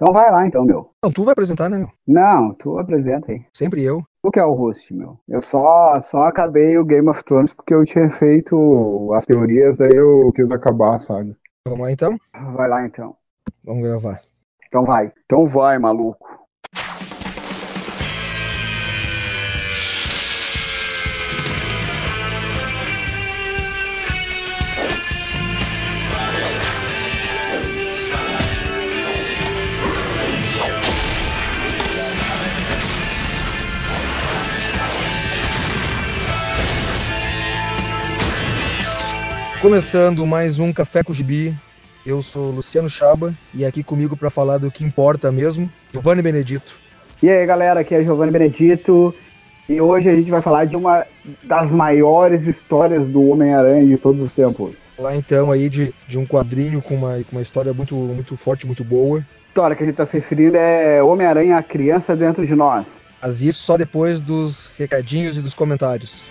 Então vai lá então, meu. Não, tu vai apresentar, né, meu? Não, tu apresenta aí. Sempre eu. Tu que é o host, meu. Eu só, só acabei o Game of Thrones porque eu tinha feito as teorias, daí eu quis acabar, sabe? Vamos lá então? Vai lá então. Vamos gravar. Então vai. Então vai, maluco. Começando mais um Café com Gibi. Eu sou Luciano Chaba e aqui comigo para falar do que importa mesmo, Giovanni Benedito. E aí, galera, aqui é Giovanni Benedito. E hoje a gente vai falar de uma das maiores histórias do Homem-Aranha de todos os tempos. Lá então aí de, de um quadrinho com uma, com uma história muito, muito forte, muito boa. A história que a gente está se referindo é Homem-Aranha, a criança dentro de nós. Mas isso só depois dos recadinhos e dos comentários.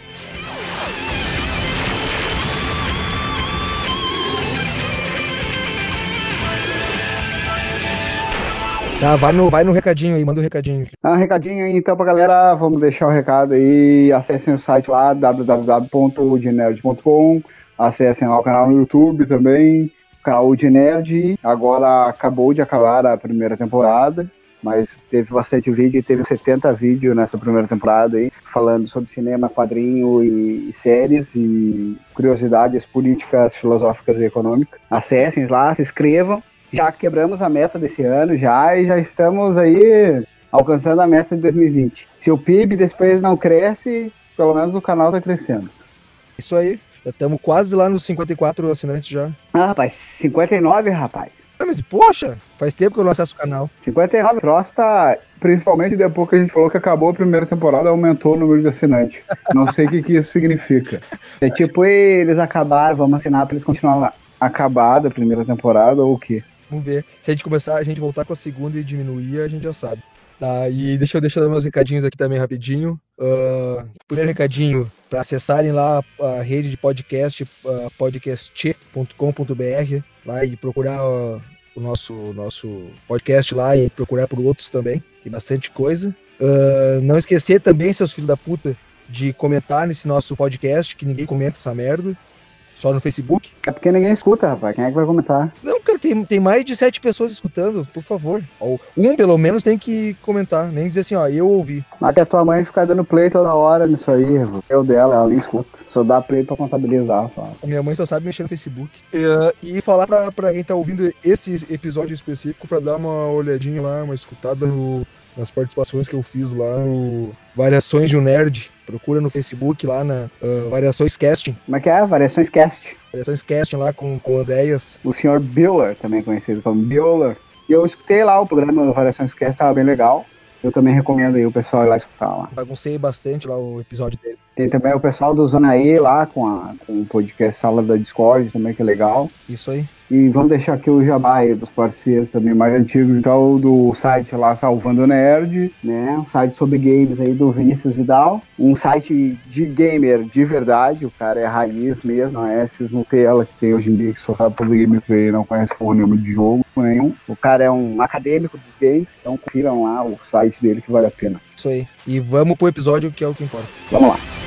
Tá, vai no, vai no recadinho aí, manda o um recadinho. Ah, um recadinho aí então pra galera, vamos deixar o recado aí, acessem o site lá, www.udnerd.com, acessem lá o canal no YouTube também, canal de Nerd, agora acabou de acabar a primeira temporada, mas teve bastante vídeo, teve 70 vídeos nessa primeira temporada aí, falando sobre cinema, quadrinho e, e séries e curiosidades políticas, filosóficas e econômicas. Acessem lá, se inscrevam, já quebramos a meta desse ano já e já estamos aí alcançando a meta de 2020. Se o PIB depois não cresce, pelo menos o canal tá crescendo. Isso aí. Já estamos quase lá nos 54 assinantes já. Ah, rapaz, 59, rapaz. Ah, mas poxa, faz tempo que eu não acesso o canal. 59, o troço tá. Principalmente depois que a gente falou que acabou a primeira temporada, aumentou o número de assinantes. Não sei o que, que isso significa. É tipo, eles acabaram, vamos assinar pra eles continuarem lá. Acabada a primeira temporada ou o quê? Vamos ver. Se a gente começar, a gente voltar com a segunda e diminuir, a gente já sabe. Tá, e deixa eu deixar meus recadinhos aqui também rapidinho. Uh, primeiro recadinho, para acessarem lá a rede de podcast, uh, podcast.com.br, lá e procurar uh, o nosso, nosso podcast lá e procurar por outros também. Tem bastante coisa. Uh, não esquecer também, seus filhos da puta, de comentar nesse nosso podcast, que ninguém comenta essa merda. Só no Facebook? É porque ninguém escuta, rapaz. Quem é que vai comentar? Não, cara, tem, tem mais de sete pessoas escutando, por favor. Um, pelo menos, tem que comentar. Nem dizer assim, ó, eu ouvi. Mas que a tua mãe fica dando play toda hora nisso aí, eu dela, ela nem escuta. Só dá play pra contabilizar, só. A minha mãe só sabe mexer no Facebook. E, uh, e falar pra, pra quem tá ouvindo esse episódio específico pra dar uma olhadinha lá, uma escutada no, nas participações que eu fiz lá no Variações de um Nerd Procura no Facebook lá na uh, Variações Casting. Como é que é? Variações Cast. Variações Casting lá com, com ideias. O senhor Biller, também conhecido como Biller. E eu escutei lá o programa Variações Cast, tava bem legal. Eu também recomendo aí o pessoal ir lá escutar lá. Baguncei bastante lá o episódio dele. Tem também o pessoal do Zona E lá com, a, com o podcast Sala da Discord também, que é legal. Isso aí. E vamos deixar aqui o jabá aí dos parceiros também mais antigos, então, do site lá Salvando Nerd, né? Um site sobre games aí do Vinícius Vidal. Um site de gamer de verdade, o cara é raiz mesmo, não é esses Nutella que tem hoje em dia que só sabe fazer gameplay e não conhece porra nenhuma de jogo nenhum. O cara é um acadêmico dos games, então confiram lá o site dele que vale a pena. Isso aí. E vamos pro episódio que é o que importa. Vamos lá.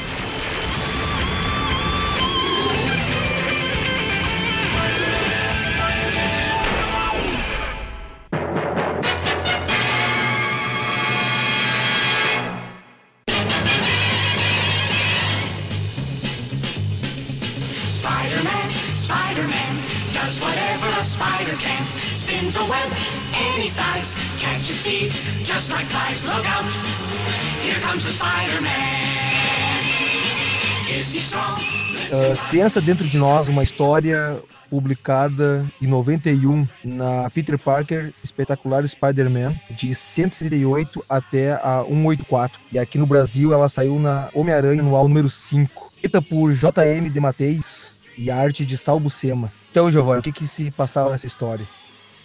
Criança dentro de nós, uma história publicada em 91 na Peter Parker Espetacular Spider-Man, de 138 até a 184. E aqui no Brasil ela saiu na Homem-Aranha no número 5. Escrita por J.M. de Mateis e arte de Sal Buscema. Então, Giovanni, o que, que se passava nessa história?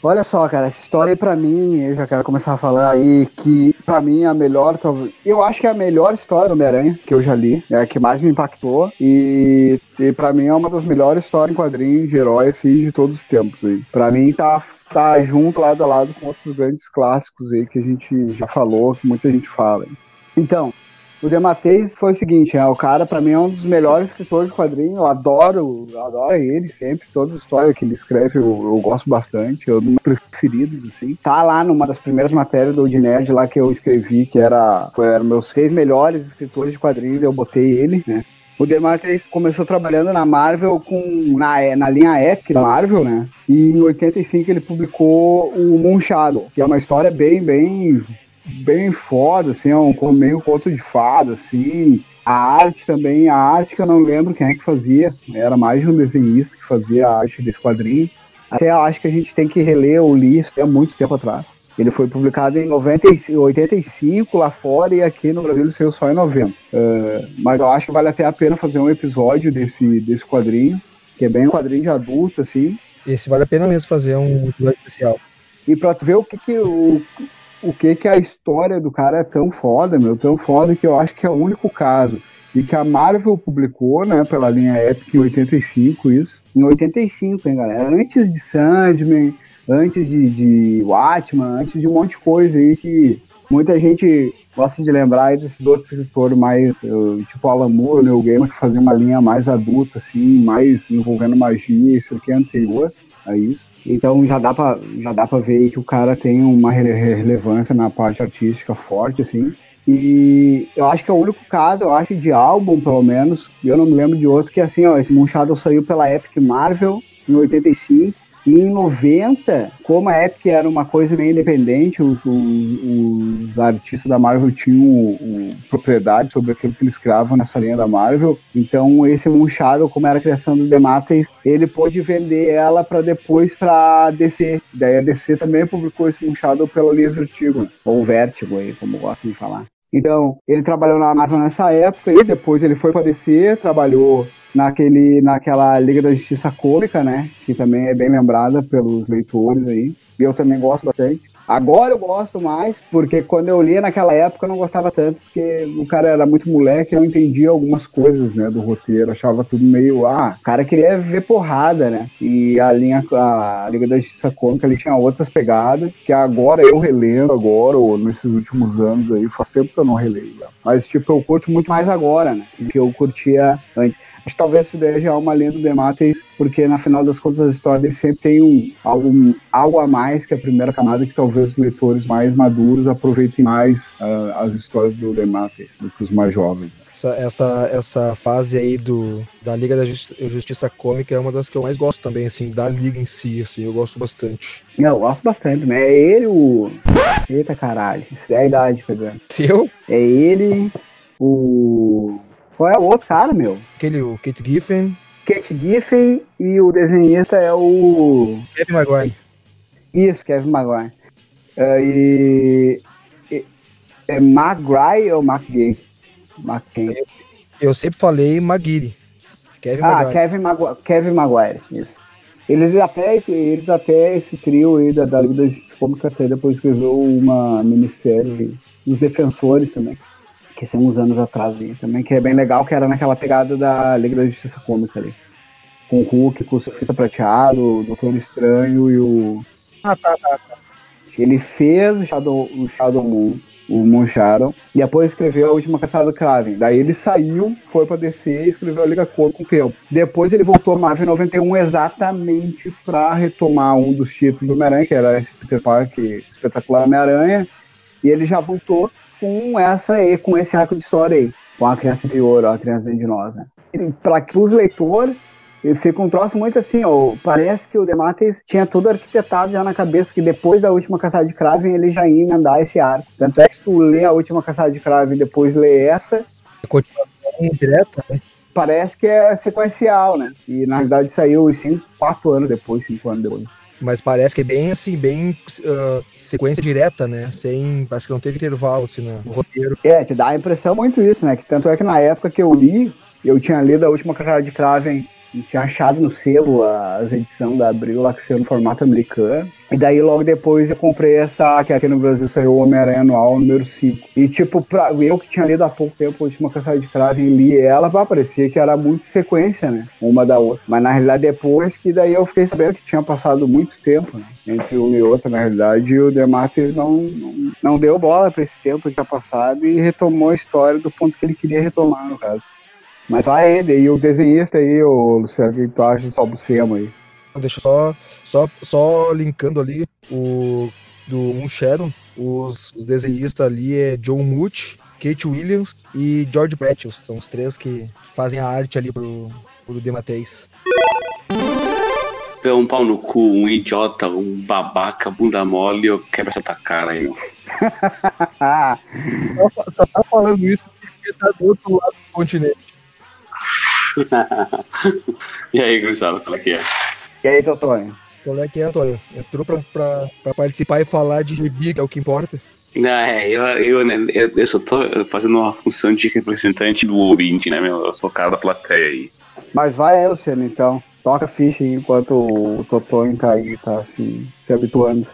Olha só, cara, essa história aí pra mim, eu já quero começar a falar aí que pra mim é a melhor. Eu acho que é a melhor história do Homem-Aranha que eu já li, é a que mais me impactou e, e pra mim é uma das melhores histórias em quadrinhos de heróis assim, de todos os tempos aí. Pra mim tá tá junto lado a lado com outros grandes clássicos aí que a gente já falou, que muita gente fala. Então, o Dematteis foi o seguinte, é, o cara para mim é um dos melhores escritores de quadrinho, eu adoro, eu adoro ele sempre, todas as histórias que ele escreve eu, eu gosto bastante, é um dos meus preferidos, assim. Tá lá numa das primeiras matérias do Nerd lá que eu escrevi, que era, foi, eram meus seis melhores escritores de quadrinhos, eu botei ele, né. O DeMatteis começou trabalhando na Marvel com na, na linha Epic da Marvel, né? E em 85 ele publicou o Moon Shadow, que é uma história bem, bem bem foda, assim, é um meio conto de fada, assim. A arte também, a arte que eu não lembro quem é que fazia, era mais de um desenhista que fazia a arte desse quadrinho. Até acho que a gente tem que reler ou li isso há muito tempo atrás. Ele foi publicado em 90, 85 lá fora e aqui no Brasil ele saiu só em 90. Uh, mas eu acho que vale até a pena fazer um episódio desse, desse quadrinho, que é bem um quadrinho de adulto, assim. Esse vale a pena mesmo fazer um episódio especial. E pra tu ver o que, que o, o que que a história do cara é tão foda, meu, tão foda que eu acho que é o único caso. E que a Marvel publicou, né, pela linha Epic em 85, isso. Em 85, hein, galera? Antes de Sandman, antes de, de Watchman, antes de um monte de coisa aí que muita gente gosta de lembrar aí desses outros escritores mais, tipo Alan Moore, Neil Gaiman, que fazia uma linha mais adulta, assim, mais envolvendo magia, isso aqui é anterior a isso. Então já dá para já dá para ver que o cara tem uma relevância na parte artística forte assim. E eu acho que é o único caso, eu acho, de álbum, pelo menos, eu não me lembro de outro, que é assim, ó, esse Moon saiu pela Epic Marvel em 85, e em 90, como a Epic era uma coisa meio independente, os, os, os artistas da Marvel tinham um, um, propriedade sobre aquilo que eles criavam nessa linha da Marvel. Então, esse Moonshado, como era a criação do Demates, ele pôde vender ela para depois para DC. Daí a DC também publicou esse Moonshado pela linha Vertigo, ou Vertigo, aí, como gostam de falar. Então, ele trabalhou na Marvel nessa época e depois ele foi para DC, trabalhou naquele, naquela Liga da Justiça Cômica, né? Que também é bem lembrada pelos leitores aí. Eu também gosto bastante. Agora eu gosto mais, porque quando eu lia naquela época eu não gostava tanto, porque o cara era muito moleque, eu entendia algumas coisas, né, do roteiro, achava tudo meio, ah, o cara queria ver porrada, né, e a linha, a Liga da Justiça Cômica, ele tinha outras pegadas, que agora eu relendo agora, ou nesses últimos anos aí, faz tempo que eu não releio, né? mas tipo, eu curto muito mais agora, né, do que eu curtia antes. Acho que talvez daí já é uma lenda do Demates, porque na final das contas as histórias sempre tem um, algo, algo a mais que a primeira camada, que talvez os leitores mais maduros aproveitem mais uh, as histórias do Demates do que os mais jovens. Essa, essa, essa fase aí do, da Liga da Justiça, Cômica é uma das que eu mais gosto também, assim, da Liga em si, assim, eu gosto bastante. Eu gosto bastante, né? É ele o. Eita caralho, isso é a idade pegando. Seu? É ele, o. Qual é o outro cara, meu? Aquele, o Kate Giffen. Kate Giffen e o desenhista é o. Kevin Maguire. Isso, Kevin Maguire. Uh, e, e. É Maguire ou McGee? Eu, eu sempre falei Maguire. Kevin ah, Maguire. Kevin, Magu Kevin Maguire, isso. Eles até, eles até esse trio aí da, da Liga da Justiça Cômica até depois escreveu uma minissérie dos Defensores também que são uns anos atrás aí, também, que é bem legal, que era naquela pegada da Liga da Justiça Cômica ali. Com o Hulk, com o Surfista Prateado, o Doutor Estranho e o. Ah, tá, tá, tá. Ele fez o Shadow, o Shadow Moon, o Moon Shadow, e depois escreveu a última caçada do Kraven. Daí ele saiu, foi pra DC e escreveu a Liga Cômica com o tempo. Depois ele voltou a Marvel 91 exatamente pra retomar um dos títulos do Homem-Aranha, que era esse Peter Parker espetacular Homem-Aranha, e ele já voltou com essa com esse arco de história aí, com a criança interior, a criança dentro de nós, né? Para os leitores, fica um troço muito assim, ó, parece que o Demates tinha tudo arquitetado já na cabeça, que depois da última caçada de Kraven ele já ia emendar esse arco. Tanto é que se tu lê a última caçada de Kraven e depois lê essa... A continuação direta, né? Parece que é sequencial, né? E na verdade saiu cinco, quatro anos depois, cinco anos depois. Mas parece que é bem assim, bem uh, sequência direta, né? Sem. Parece que não teve intervalo assim, no roteiro. É, te dá a impressão muito isso, né? Que tanto é que na época que eu li, eu tinha lido a última carreira de Kraven tinha achado no selo as edições da Abril lá que saiu no formato americano. E daí logo depois eu comprei essa, que aqui no Brasil saiu o Homem-Aranha Anual número 5. E tipo, pra, eu que tinha lido há pouco tempo a última caçada de cravo e li ela, pá, parecia que era muito sequência, né? Uma da outra. Mas na realidade depois que daí eu fiquei sabendo que tinha passado muito tempo, né? Entre uma e outra, na realidade, o Dematis não, não, não deu bola para esse tempo que tinha passado e retomou a história do ponto que ele queria retomar, no caso. Mas vai ele, e o desenhista aí, o Luciano, o que tu acha de Salbucema aí? Deixa só, só, só linkando ali o do Moon Shadow, os, os desenhistas ali é John Muth, Kate Williams e George Bretchel, são os três que, que fazem a arte ali pro, pro Demateis. Tu é um pau no cu, um idiota, um babaca, bunda mole, eu quebro essa tua cara aí. Só, só tá falando isso porque tá do outro lado do continente. e aí, Gustavo, como é que é? E aí, Totonho? Qual é que é, Antônio? Entrou pra, pra, pra participar e falar de gibi, que é o que importa? Não, é, eu, eu, né, eu, eu só tô fazendo uma função de representante do ouvinte, né, meu? Eu sou o cara da plateia aí. Mas vai aí, Luciano, então. Toca ficha aí enquanto o Totonho tá aí, tá se, se habituando.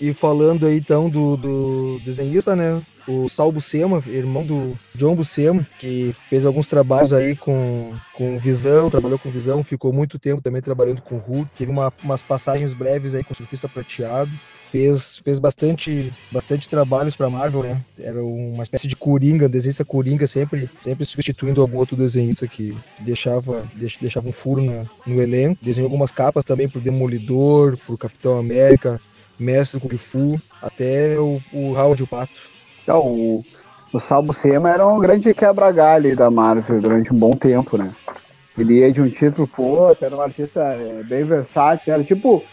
E falando aí então do, do desenhista, né? O Sal Buscema, irmão do John Buscema, que fez alguns trabalhos aí com, com Visão, trabalhou com Visão, ficou muito tempo também trabalhando com Hulk, teve uma, umas passagens breves aí com Surfista Prateado, fez, fez bastante, bastante trabalhos para Marvel, né? Era uma espécie de coringa, desenhista coringa, sempre, sempre substituindo algum outro desenhista que deixava, deix, deixava um furo na, no elenco. Desenhou algumas capas também pro Demolidor, pro Capitão América, Mestre Kung Fu, até o, o Howard o Pato. Então, o, o Sal Buscema era um grande quebra-galho da Marvel durante um bom tempo, né? Ele ia de um título pro outro, era um artista é, bem versátil, era tipo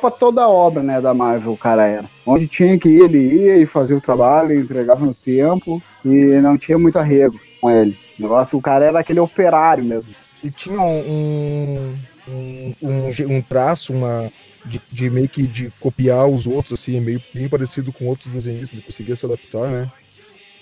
pra toda a obra, né, da Marvel, o cara era. Onde tinha que ir, ele ia e fazia o trabalho, entregava no tempo e não tinha muito arrego com ele. O negócio, o cara era aquele operário mesmo. E tinha um, um, um, um traço, uma, de, de, meio que de copiar os outros, assim, meio bem parecido com outros desenhistas, ele conseguia se adaptar, né?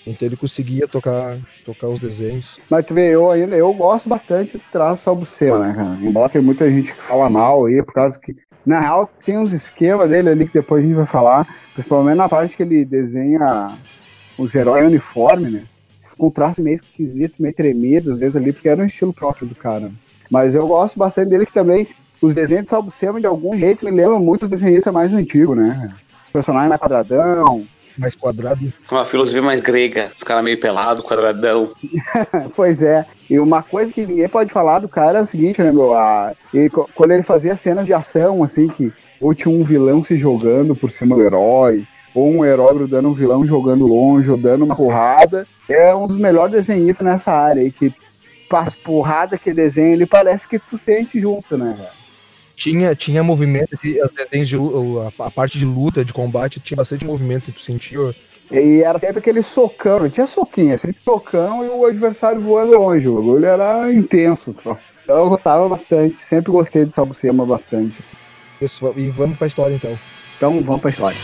Então ele conseguia tocar, tocar os desenhos. Mas tu vê, eu ainda eu gosto bastante do traço Salbucema, né, cara? Embora tem muita gente que fala mal aí, por causa que, na real, tem uns esquemas dele ali que depois a gente vai falar, principalmente na parte que ele desenha os heróis uniforme, né? Com um traço meio esquisito, meio tremido, às vezes ali, porque era um estilo próprio do cara. Mas eu gosto bastante dele que também os desenhos de Salbucema, de algum jeito, me lembram muito os desenhistas mais antigos, né? Os personagens mais quadradão. Mais quadrado. Uma filosofia mais grega, os caras meio pelado, quadradão. pois é. E uma coisa que ninguém pode falar do cara é o seguinte, né, meu? A, ele, quando ele fazia cenas de ação, assim, que ou tinha um vilão se jogando por cima do herói, ou um herói grudando um vilão jogando longe, ou dando uma porrada, é um dos melhores desenhistas nessa área aí, que as porrada que desenha, ele parece que tu sente junto, né, cara? Tinha, tinha movimento, de a, parte de luta, de combate, tinha bastante movimento, se tu sentiu. E era sempre aquele socão, tinha soquinha, sempre socão e o adversário voando longe. O bagulho era intenso. Então eu gostava bastante, sempre gostei de Salbucema bastante. Isso, e vamos pra história então. Então vamos pra história.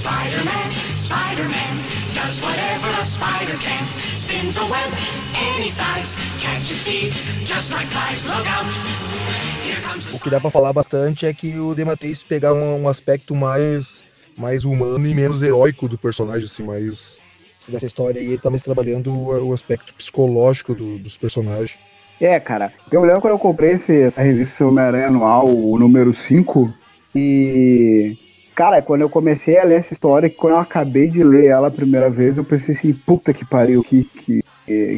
Spider-Man, Spider-Man, does whatever a spider can. Spins a web O que dá pra falar bastante é que o Demateis pegar um, um aspecto mais, mais humano e menos heróico do personagem, assim, mais dessa história. E ele tá mais trabalhando o, o aspecto psicológico do- dos personagens. É, cara, eu lembro quando eu comprei esse- essa revista Homem-Aranha Anual, o número 5, e. Cara, quando eu comecei a ler essa história, quando eu acabei de ler ela a primeira vez, eu pensei assim, puta que pariu, que, que,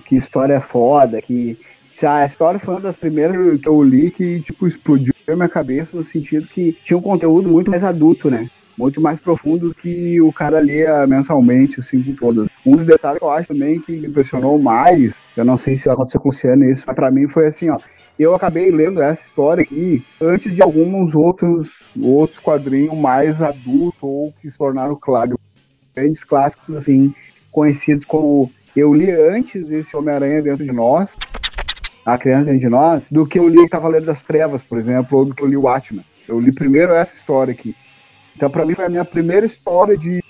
que história foda, que. A história foi uma das primeiras que eu li que, tipo, explodiu a minha cabeça no sentido que tinha um conteúdo muito mais adulto, né? Muito mais profundo do que o cara lia mensalmente, assim, com todas. Um dos detalhes que eu acho também que me impressionou mais, eu não sei se vai acontecer com o Luciano isso, mas pra mim foi assim, ó. Eu acabei lendo essa história aqui antes de alguns outros, outros quadrinhos mais adultos ou que se tornaram, claro, grandes clássicos, assim, conhecidos como. Eu li antes esse Homem-Aranha dentro de nós, a criança dentro de nós, do que eu li Cavaleiro das Trevas, por exemplo, ou do que eu li o Watchmen. Eu li primeiro essa história aqui. Então, pra mim, foi a minha primeira história de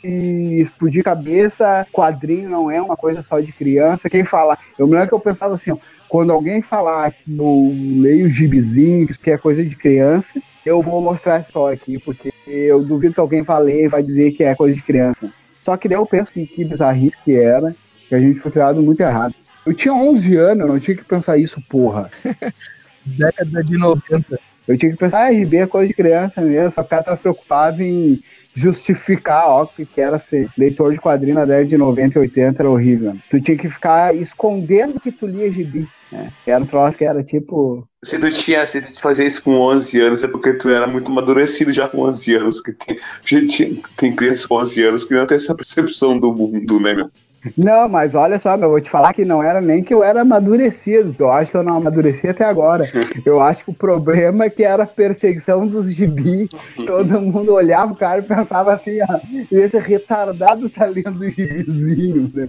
explodir cabeça. Quadrinho não é uma coisa só de criança. Quem fala. Eu me lembro que eu pensava assim, ó, quando alguém falar que eu leio gibizinho, que é coisa de criança, eu vou mostrar a história aqui, porque eu duvido que alguém vá ler e vai dizer que é coisa de criança. Só que daí eu penso que, que bizarrice que era, que a gente foi criado muito errado. Eu tinha 11 anos, eu não tinha que pensar isso, porra. Década de 90. Eu tinha que pensar, ah, RB é coisa de criança mesmo, só que o cara tava preocupado em justificar, ó, que que era ser leitor de quadrinho na década de 90 e 80 era horrível. Tu tinha que ficar escondendo que tu lia gibi, né? Era um troço que era tipo... Se tu tinha, se tu fazia isso com 11 anos, é porque tu era muito amadurecido já com 11 anos. Que tem, gente, tem crianças com 11 anos que não tem essa percepção do mundo, né, meu? Não, mas olha só, eu vou te falar que não era nem que eu era amadurecido. Eu acho que eu não amadureci até agora. Eu acho que o problema é que era a perseguição dos gibi. Todo mundo olhava o cara e pensava assim, ah, esse retardado tá lendo gibizinho, né?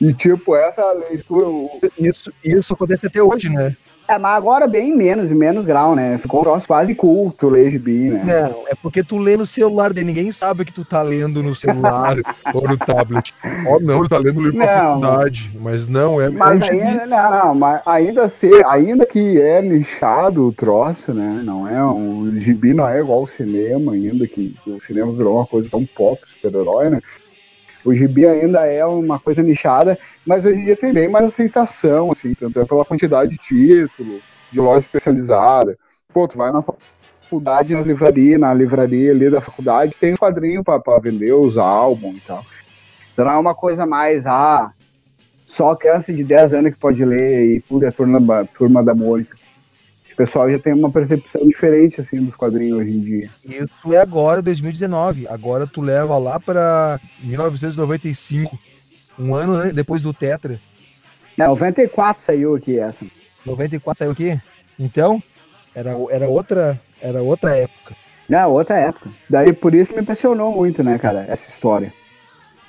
E tipo, essa leitura. Isso, isso acontece até hoje, né? É, mas agora bem menos, em menos grau, né? Ficou um troço quase culto, ler gibi, né? Não, é porque tu lê no celular dele, ninguém sabe que tu tá lendo no celular ou no tablet. Ó, oh, não, ele tá lendo livro Não. faculdade, mas não, é Mas é um gibi. ainda, não, não, mas ainda ser, ainda que é nichado o troço, né? Não é um gibi não é igual ao cinema ainda que o cinema virou uma coisa tão pop, super-herói, né? O gibi ainda é uma coisa nichada, mas hoje em dia tem bem mais aceitação, assim, tanto é pela quantidade de título, de loja especializada. Pô, tu vai na faculdade, nas livrarias, na livraria ali da faculdade, tem um quadrinho pra vender os álbuns e tal. Então não é uma coisa mais, ah, só criança de 10 anos que pode ler e tudo é turma, turma da Mônica. O pessoal já tem uma percepção diferente, assim, dos quadrinhos hoje em dia. Isso é agora, 2019. Agora tu leva lá pra 1995. Um ano né, depois do Tetra. Não, 94 saiu aqui essa. 94 saiu aqui? Então, era, era, outra, era outra época. Não, outra época. Daí por isso me impressionou muito, né, cara, essa história.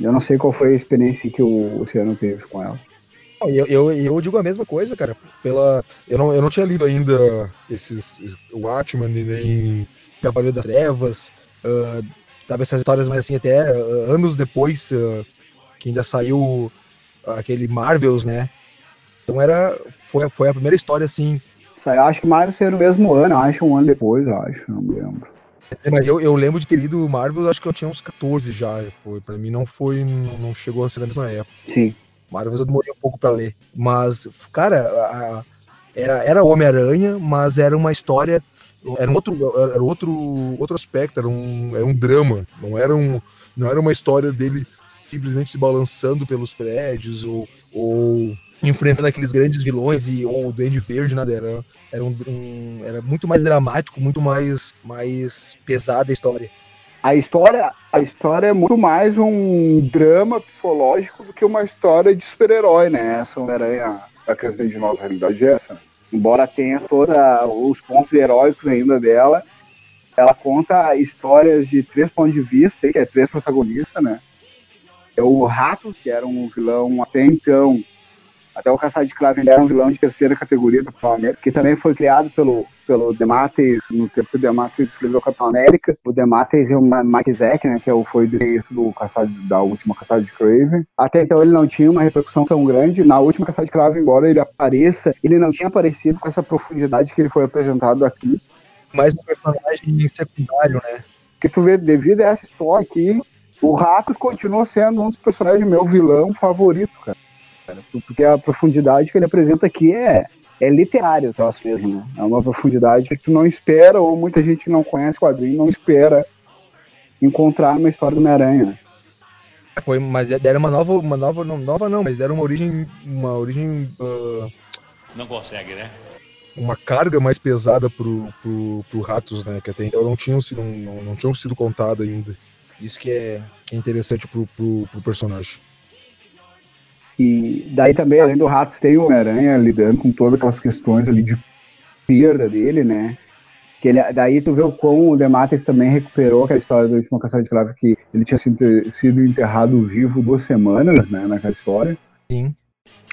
Eu não sei qual foi a experiência que o Luciano teve com ela. Eu, eu, eu digo a mesma coisa, cara. Pela, eu, não, eu não tinha lido ainda esses o Watchman nem Cavaleiro das Trevas, ah, sabe, essas histórias, mas assim, até ah, anos depois ah, que ainda saiu aquele Marvels, né? Então era. Foi, foi a primeira história, assim. Saiu, acho que mais ser no mesmo ano, acho, um ano depois, acho, não me lembro. Mas eu, eu lembro de ter lido Marvel, acho que eu tinha uns 14 já. Foi, pra mim não foi. Não, não chegou a ser na mesma época. Sim. Marvel eu demorei um pouco pra ler. Mas, cara, a- era, era Homem-Aranha, mas era uma história. Era um outro, era outro, outro aspecto, era um, era um drama. Não era, um, não era uma história dele simplesmente se balançando pelos prédios ou, ou enfrentando aqueles grandes vilões e, ou o Duende Verde, nada. Era, era, um, um- era muito mais dramático, muito mais, mais pesada a história. A história, a história é muito mais um drama psicológico do que uma história de super-herói, né? Essa Homem-Aranha, a questão de nossa realidade é essa. Embora tenha todos os pontos heróicos ainda dela, ela conta histórias de três pontos de vista, que é três protagonistas, né? É o Ratos, que era um vilão até então, até o Caçado de Cravo, ele era um vilão de terceira categoria do Capitão América, que também foi criado pelo, pelo Demates, no tempo que o Demates escreveu Capitão América. O Demates e o Mike Zack, né, que é foi o desenhista do Caçado, da última Caçada de Craven. Até então ele não tinha uma repercussão tão grande. Na última Caçada de Cravo, embora ele apareça, ele não tinha aparecido com essa profundidade que ele foi apresentado aqui. Mais um personagem secundário, né? Que tu vê, devido a essa história aqui, o Ratos continua sendo um dos personagens meu vilão favorito, cara. Porque a profundidade que ele apresenta aqui é, é literário, o troço mesmo, né? É uma profundidade que tu não espera, ou muita gente que não conhece o quadrinho não espera encontrar numa história do Homem-Aranha, né? Foi, mas deram uma nova, uma nova, não, nova não, mas deram uma origem, uma origem, ah, Não consegue, né? uma carga mais pesada pro, pro, pro Ratos, né? Que até então não tinham sido, não, não, não tinham sido contada ainda. Isso que é, que é interessante pro, pro, pro personagem. E daí também, além do Ratos, tem o Homem-Aranha lidando com todas aquelas questões ali de perda dele, né? Que ele, daí tu vê o quão o Demates também recuperou aquela história do último caçador de cravo que ele tinha sido, enterrado vivo duas semanas, né, naquela história. Sim.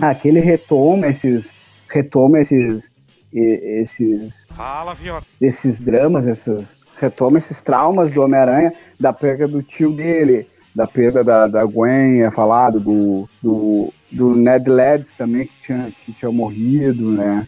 Ah, que ele retoma esses retoma esses esses, Fala, Fiota. esses dramas, essas, retoma esses traumas do Homem-Aranha, da perda do tio dele, da perda da, da Gwen, é falado, do, do, do Ned Leeds também, que tinha, que tinha morrido, né?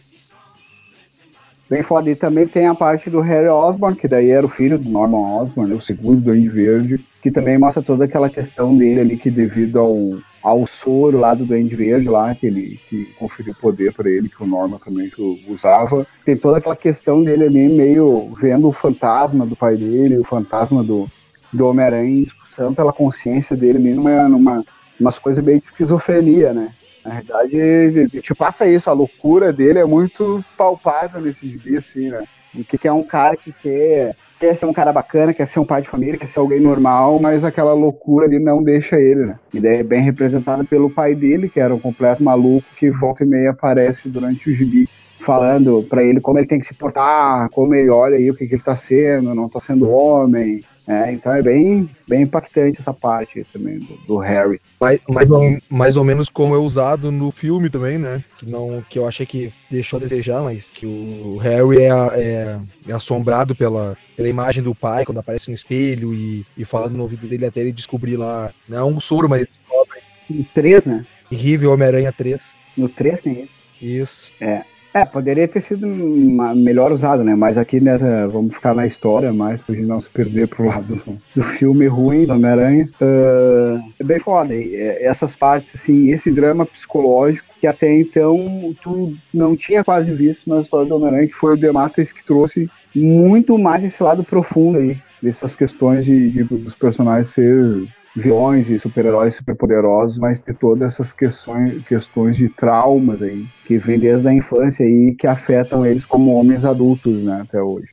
Bem foda. E também tem a parte do Harry Osborn, que daí era o filho do Norman Osborn, né, o segundo Duende Verde, que também mostra toda aquela questão dele ali, que devido ao, ao soro lá do Duende Verde, lá, que ele que conferiu poder para ele, que o Norman também usava, tem toda aquela questão dele ali, meio vendo o fantasma do pai dele, o fantasma do, do Homem-Aranha em discussão pela consciência dele, meio numa, numa umas coisas meio de esquizofrenia, né? Na verdade, te passa isso, a loucura dele é muito palpável nesse gibi, assim, né? De que, é um cara que quer, quer ser um cara bacana, quer ser um pai de família, quer ser alguém normal, mas aquela loucura ali não deixa ele, né? E daí é bem representada pelo pai dele, que era um completo maluco, que volta e meia aparece durante o gibi, falando pra ele como ele tem que se portar, como ele olha aí o que, que ele tá sendo, não tá sendo homem. É, então é bem, bem impactante essa parte também do, do Harry. Mais, mais, ou, mais ou menos como é usado no filme também, né? Que, não, que eu achei que deixou a desejar, mas que o Harry é, é, é assombrado pela, pela imagem do pai quando aparece no espelho e, e falando no ouvido dele até ele descobrir lá. Não é um soro, mas ele descobre. No 3, né? Terrível Homem-Aranha 3. No 3 tem isso. Isso. É. É, poderia ter sido melhor usado, né? Mas aqui nessa, vamos ficar na história mais pra gente não se perder pro lado do, do filme ruim do Homem-Aranha. Ah, é bem foda. É, essas partes, assim, esse drama psicológico que até então tu não tinha quase visto na história do Homem-Aranha, que foi o Dematis que trouxe muito mais esse lado profundo aí, dessas questões de, de dos personagens ser vilões e super-heróis superpoderosos, mas ter todas essas questões, questões de traumas aí, que vêm desde a infância e que afetam eles como homens adultos, né, até hoje.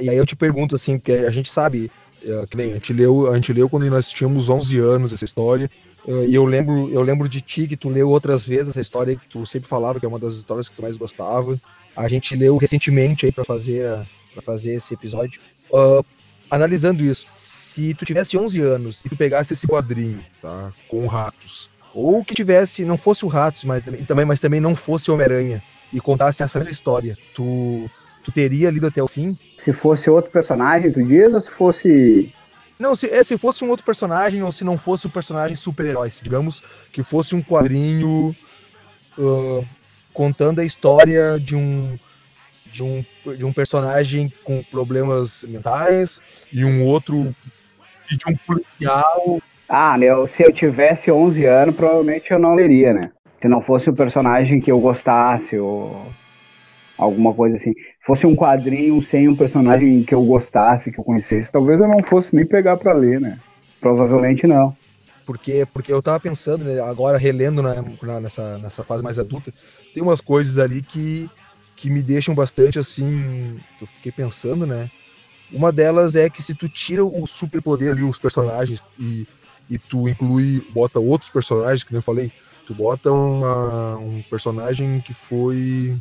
E aí eu te pergunto assim, porque a gente sabe, é, que nem a gente leu, a gente leu quando nós tínhamos 11 anos essa história, é, e eu lembro, eu lembro de ti que tu leu outras vezes essa história que tu sempre falava que é uma das histórias que tu mais gostava. A gente leu recentemente aí para fazer para fazer esse episódio. Ah, analisando isso, se tu tivesse 11 anos e tu pegasse esse quadrinho, tá, com ratos, ou que tivesse, não fosse o Ratos, mas também, mas também não fosse Homem-Aranha e contasse essa mesma história, tu tu teria lido até o fim? Se fosse outro personagem, tu diz, ou se fosse Não, se, é, se fosse um outro personagem ou se não fosse um personagem super-herói, digamos que fosse um quadrinho ah, contando a história de um, de um de um personagem com problemas mentais e um outro de um policial. Ah, meu, se eu tivesse 11 anos, provavelmente eu não leria, né? Se não fosse um personagem que eu gostasse ou alguma coisa assim. Fosse um quadrinho sem um personagem que eu gostasse, que eu conhecesse, talvez eu não fosse nem pegar pra ler, né? Provavelmente não. Porque, porque eu tava pensando, né, agora relendo na, na- nessa, nessa fase mais adulta, tem umas coisas ali que, que me deixam bastante assim. que Eu fiquei pensando, né? Uma delas é que se tu tira o superpoder ali, os personagens, e, e tu inclui, bota outros personagens, que nem eu falei, tu bota uma- um personagem que foi.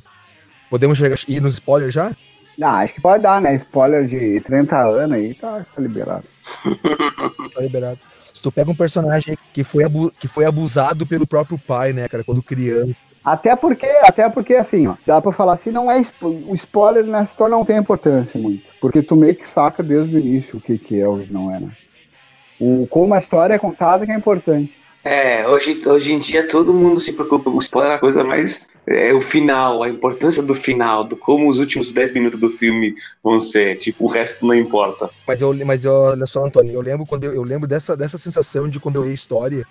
Podemos chegar, ir nos spoilers já? Ah, acho que pode dar, né? Spoiler de 30 anos aí, tá, tá liberado. Tá liberado. Se tu pega um personagem que foi, que foi abusado pelo próprio pai, né, cara, quando criança. Até porque, até porque assim, ó, dá pra falar assim, não é o spoiler nessa história não tem importância muito, porque tu meio que saca desde o início o que que é não é, né? O como a história é contada que é importante. É, hoje, hoje em dia todo mundo se preocupa. O spoiler a coisa mais. É o final, a importância do final, do como os últimos 10 minutos do filme vão ser. Tipo, o resto não importa. Mas eu, mas eu, olha só, Antônio, eu lembro quando eu, eu lembro dessa, dessa sensação de quando eu li a história,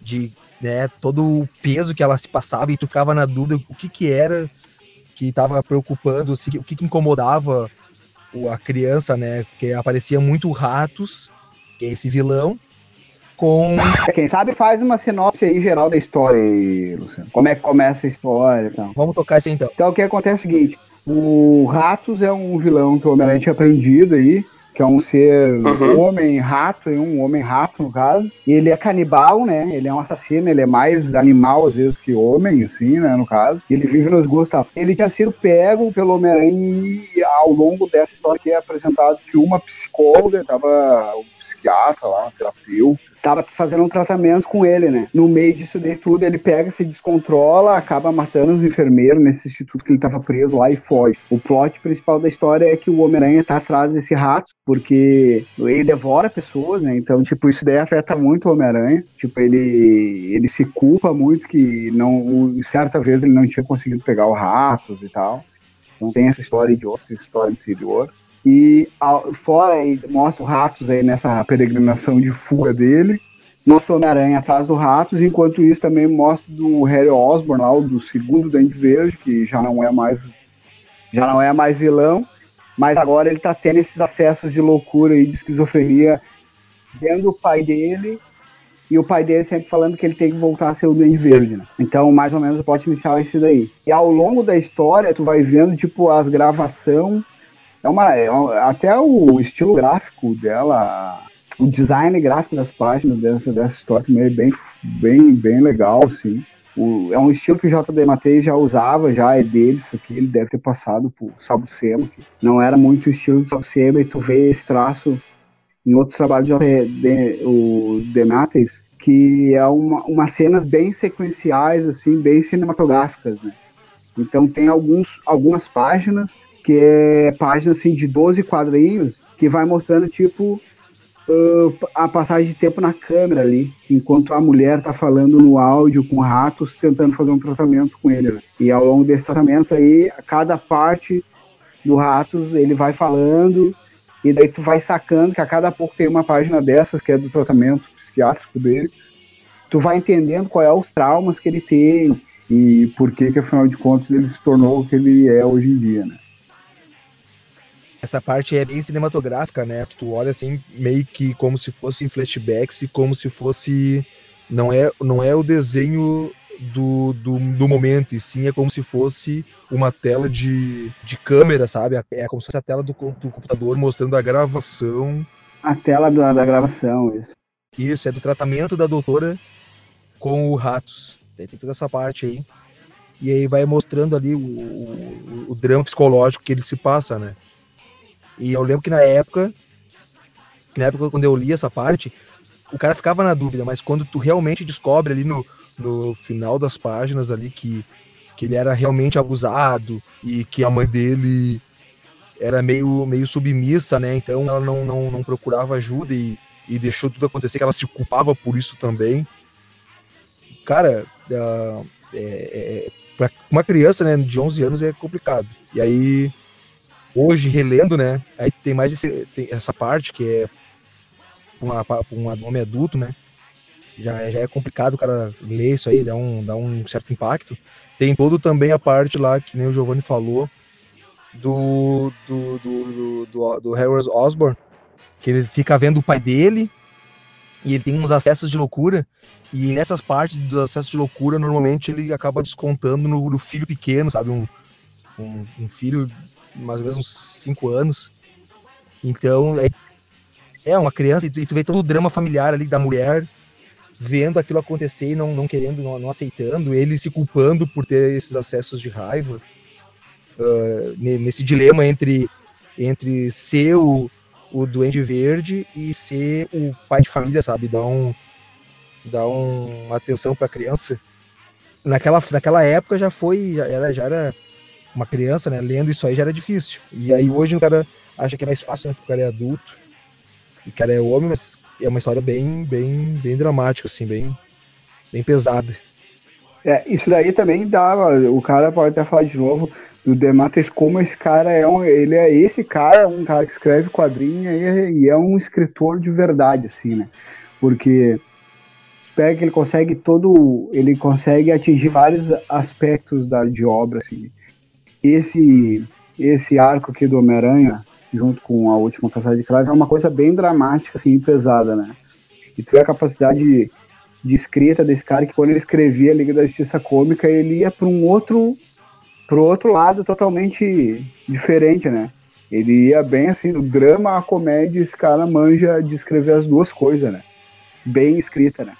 de né, todo o peso que ela se passava e tu ficava na dúvida o que que era que estava preocupando, se- o que que incomodava a criança, né? Porque aparecia muito ratos, que é esse vilão, com Quem sabe faz uma sinopse aí geral da história aí, Luciano. Como é que começa a história e tal. Vamos tocar isso então. Então o que acontece é o seguinte: o Ratos é um vilão que o Homem-Aranha tinha aprendido aí, que é um ser Uhum. homem-rato, e um homem-rato, no caso. E ele é canibal, né? Ele é um assassino, ele é mais animal, às vezes, que homem, assim, né? No caso. E ele vive nos gostos. Ele tinha sido pego pelo Homem-Aranha e ao longo dessa história que é apresentado que uma psicóloga, tava psiquiatra lá, um terapeuta, tava fazendo um tratamento com ele, né? No meio disso daí tudo, ele pega, se descontrola, acaba matando os enfermeiros nesse instituto que ele tava preso lá e foge. O plot principal da história é que o Homem-Aranha tá atrás desse rato, porque ele devora pessoas, né? Então, tipo, isso daí afeta muito o Homem-Aranha. Tipo, ele, ele se culpa muito que não, certa vez ele não tinha conseguido pegar os ratos e tal. Então tem essa história de outra história interior. E fora aí, mostra os ratos aí nessa peregrinação de fuga dele. Mostra o Homem-Aranha atrás dos ratos, enquanto isso também mostra do Harry Osborn, lá, o do segundo Dente Verde, que já não é mais já não é mais vilão, mas agora ele tá tendo esses acessos de loucura e de esquizofrenia vendo o pai dele e o pai dele sempre falando que ele tem que voltar a ser o Duende Verde, né? Então, mais ou menos, o plot inicial é esse daí. E ao longo da história, tu vai vendo, tipo, as gravação é uma, é até o estilo gráfico dela, o design gráfico das páginas dessa, dessa história também é bem, bem, bem legal, assim. O- é um estilo que o JD Matei já usava, já é dele, isso aqui, ele deve ter passado por Salbucema, que não era muito o estilo de Salbucema, e tu vê esse traço em outros trabalhos de JD, o Demates, que é uma, umas cenas bem sequenciais, assim, bem cinematográficas, né? Então tem alguns, algumas páginas que é página assim de 12 quadrinhos que vai mostrando tipo uh, a passagem de tempo na câmera ali, enquanto a mulher tá falando no áudio com ratos tentando fazer um tratamento com ele. né? E ao longo desse tratamento aí, cada parte do ratos ele vai falando e daí tu vai sacando que a cada pouco tem uma página dessas que é do tratamento psiquiátrico dele. Tu vai entendendo qual é os traumas que ele tem e por que que afinal de contas ele se tornou o que ele é hoje em dia, né? Essa parte é bem cinematográfica, né? Tu olha assim, meio que como se fosse em flashbacks e como se fosse. Não é, não é o desenho do, do, do momento, e sim é como se fosse uma tela de, de câmera, sabe? É como se fosse a tela do, do computador mostrando a gravação. A tela da, da gravação, isso. Isso, é do tratamento da doutora com o ratos. Daí Tem toda essa parte aí. E aí vai mostrando ali o, o, o drama psicológico que ele se passa, né? E eu lembro que na época, na época quando eu li essa parte, o cara ficava na dúvida, mas quando tu realmente descobre ali no, no final das páginas ali que, que ele era realmente abusado e que a mãe dele era meio, meio submissa, né? Então ela não, não, não procurava ajuda e, e deixou tudo acontecer, que ela se culpava por isso também. Cara, ah, é, é, para uma criança né, de 11 anos é complicado. E aí, hoje, relendo, né? Aí tem mais esse- tem essa parte que é uma, um homem adulto, né? Já, é- já é complicado o cara ler isso aí, dá um, dá um certo impacto. Tem todo também a parte lá, que nem o Giovanni falou, do, do, do, do, do, do Harry Osborn, que ele fica vendo o pai dele e ele tem uns acessos de loucura. E nessas partes dos acessos de loucura, normalmente ele acaba descontando no, no filho pequeno, sabe? Um, um, um filho mais ou menos uns 5 anos. Então, é, é uma criança, e tu, e tu vê todo o drama familiar ali da mulher vendo aquilo acontecer e não, não querendo, não, não aceitando, ele se culpando por ter esses acessos de raiva. ne- nesse dilema entre, entre ser o, o Duende Verde e ser o pai de família, sabe? Dar, um, dar um, uma atenção pra criança. Naquela, naquela época já foi, já era, já era uma criança, né? Lendo isso aí já era difícil. E aí hoje o cara acha que é mais fácil, né? Porque o cara é adulto. E o cara é homem, mas é uma história bem, bem, bem dramática, assim, bem, bem pesada. É, isso daí também dava. O cara pode até falar de novo do Demates como esse cara é um. Ele é esse cara, é um cara que escreve quadrinho e é, e é um escritor de verdade, assim, né? Porque pega que ele consegue todo. Ele consegue atingir vários aspectos da, de obra, assim. Esse, esse arco aqui do Homem-Aranha, junto com a última Caçada de Clave, é uma coisa bem dramática, assim, pesada, né? E tu vê a capacidade de, de escrita desse cara que quando ele escrevia a Liga da Justiça Cômica, ele ia para um outro pro outro lado totalmente diferente, né? Ele ia bem assim, do drama à comédia, esse cara manja de escrever as duas coisas, né? Bem escrita, né?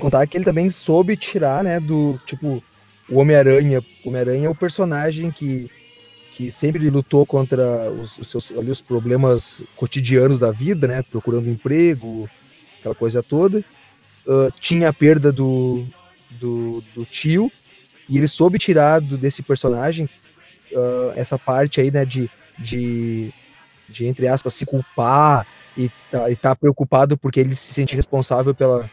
contar que ele também soube tirar, né, do, tipo, o Homem-Aranha. Homem-Aranha é o personagem que, que sempre lutou contra os, os seus ali, os problemas cotidianos da vida, né, procurando emprego, aquela coisa toda. Uh, tinha a perda do, do, do, tio, e ele soube tirar do, desse personagem uh, essa parte aí, né, de, de, de, entre aspas, se culpar e tá, e tá preocupado porque ele se sente responsável pela,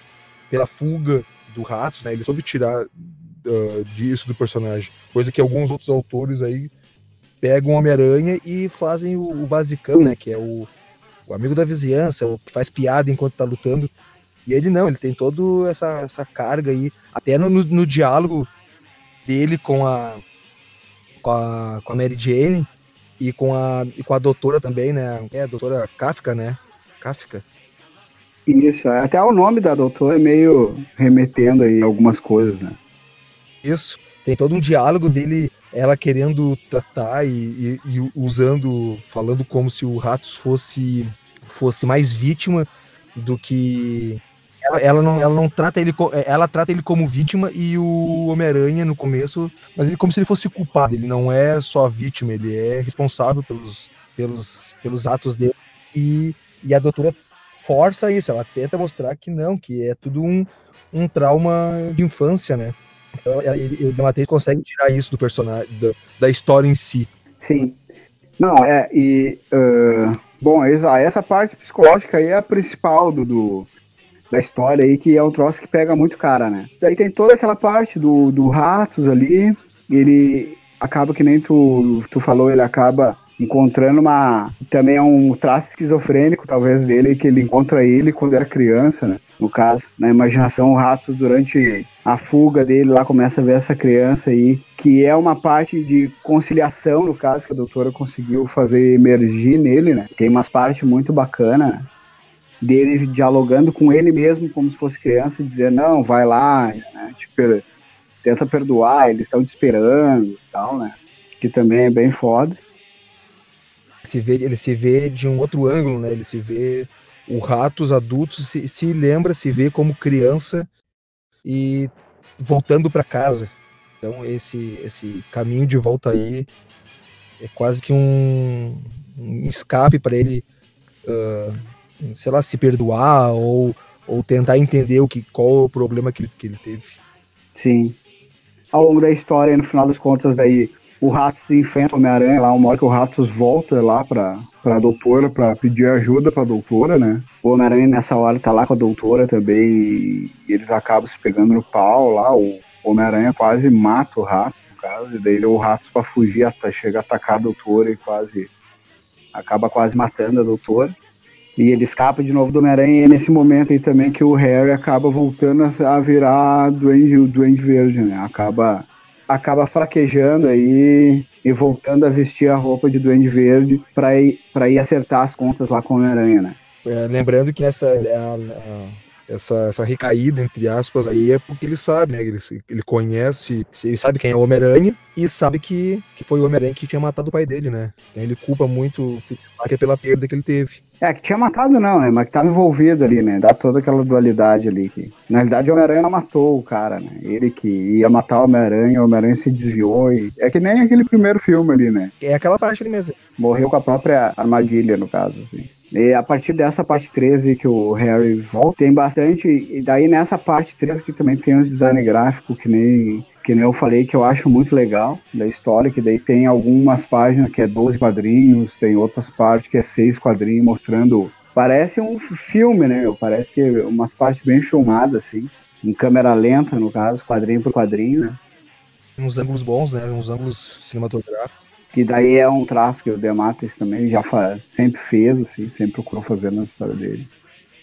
pela fuga do Ratos, né? Ele soube tirar uh, disso do personagem. Coisa que alguns outros autores aí pegam Homem-Aranha e fazem o, o, basicão, né? Que é o, o, amigo da vizinhança, o que faz piada enquanto tá lutando. E ele não, ele tem toda essa, essa carga aí, até no, no, no diálogo dele com a, com a, com a Mary Jane e com a, e com a doutora também, né? É a doutora Kafka, né? Kafka. Isso, é. até o nome da doutora é meio remetendo aí algumas coisas, né? Tem todo um diálogo dele, ela querendo tratar e, e, e usando, falando como se o Ratos fosse, fosse mais vítima do que ela, ela, não, ela não trata ele ela trata ele como vítima e o Homem-Aranha no começo, mas ele como se ele fosse culpado, ele não é só vítima, ele é responsável pelos, pelos, pelos atos dele. E, e a doutora força isso, ela tenta mostrar que não, que é tudo um, um trauma de infância, né? Então, ele, o Matheus consegue tirar isso do personagem, da, da, história em si. Sim. Não, é, e. Uh, bom, essa, essa parte psicológica aí é a principal do, do, da história aí, que é um troço que pega muito cara, né? Daí tem toda aquela parte do, do Ratos ali, ele acaba que nem tu, tu falou, ele acaba encontrando uma. Também é um traço esquizofrênico, talvez, dele, que ele encontra ele quando era criança, né? No caso, na imaginação, o Ratos, durante a fuga dele, lá começa a ver essa criança aí, que é uma parte de conciliação, no caso, que a doutora conseguiu fazer emergir nele, né? Tem umas partes muito bacanas dele dialogando com ele mesmo, como se fosse criança, dizer: não, vai lá, né? Tipo, tenta perdoar, eles estão te esperando e tal, né? Que também é bem foda se vê, ele se vê de um outro ângulo, né? Ele se vê o ratos adultos se, se lembra, se vê como criança e voltando para casa. Então esse esse caminho de volta aí é quase que um, um escape para ele, uh, sei lá, se perdoar ou, ou tentar entender o que qual o problema que ele, que ele teve. Sim. Ao longo da história, no final das contas, daí o Ratos enfrenta o Homem-Aranha lá, uma hora que o Ratos volta lá pra, pra doutora pra pedir ajuda pra doutora, né? O Homem-Aranha nessa hora tá lá com a doutora também e eles acabam se pegando no pau lá, o Homem-Aranha quase mata o Ratos, no caso, e daí o Ratos pra fugir chega a atacar a doutora e quase acaba quase matando a doutora. E ele escapa de novo do Homem-Aranha e é nesse momento aí também que o Harry acaba voltando a virar Duende, o Duende Verde, né? Acaba acaba fraquejando aí e voltando a vestir a roupa de Duende Verde para ir, ir acertar as contas lá com o Homem-Aranha, né? É, lembrando que essa, a, a, essa, essa recaída, entre aspas, aí é porque ele sabe, né? Ele, ele conhece, ele sabe quem é o Homem-Aranha e sabe que, que foi o Homem-Aranha que tinha matado o pai dele, né? Então ele culpa muito o Peter Parker pela perda que ele teve. É, que tinha matado não, né? Mas que tava envolvido ali, né? Dá toda aquela dualidade ali. Que, na realidade, o Homem-Aranha não matou o cara, né? Ele que ia matar o Homem-Aranha, o Homem-Aranha se desviou e... É que nem aquele primeiro filme ali, né? É aquela parte ali mesmo. Morreu com a própria armadilha, no caso, assim. E a partir dessa parte 13 que o Harry volta, tem bastante. E daí nessa parte 13 que também tem os design gráfico, que nem, que nem eu falei, que eu acho muito legal da história, que daí tem algumas páginas que é 12 quadrinhos, tem outras partes que é 6 quadrinhos, mostrando. Parece um filme, né? Parece que umas partes bem filmadas, assim, em câmera lenta, no caso, quadrinho por quadrinho, né? Uns ângulos bons, né? Uns ângulos cinematográficos. Que daí é um traço que o Dematis também já faz, sempre fez, assim, sempre procurou fazer na história dele.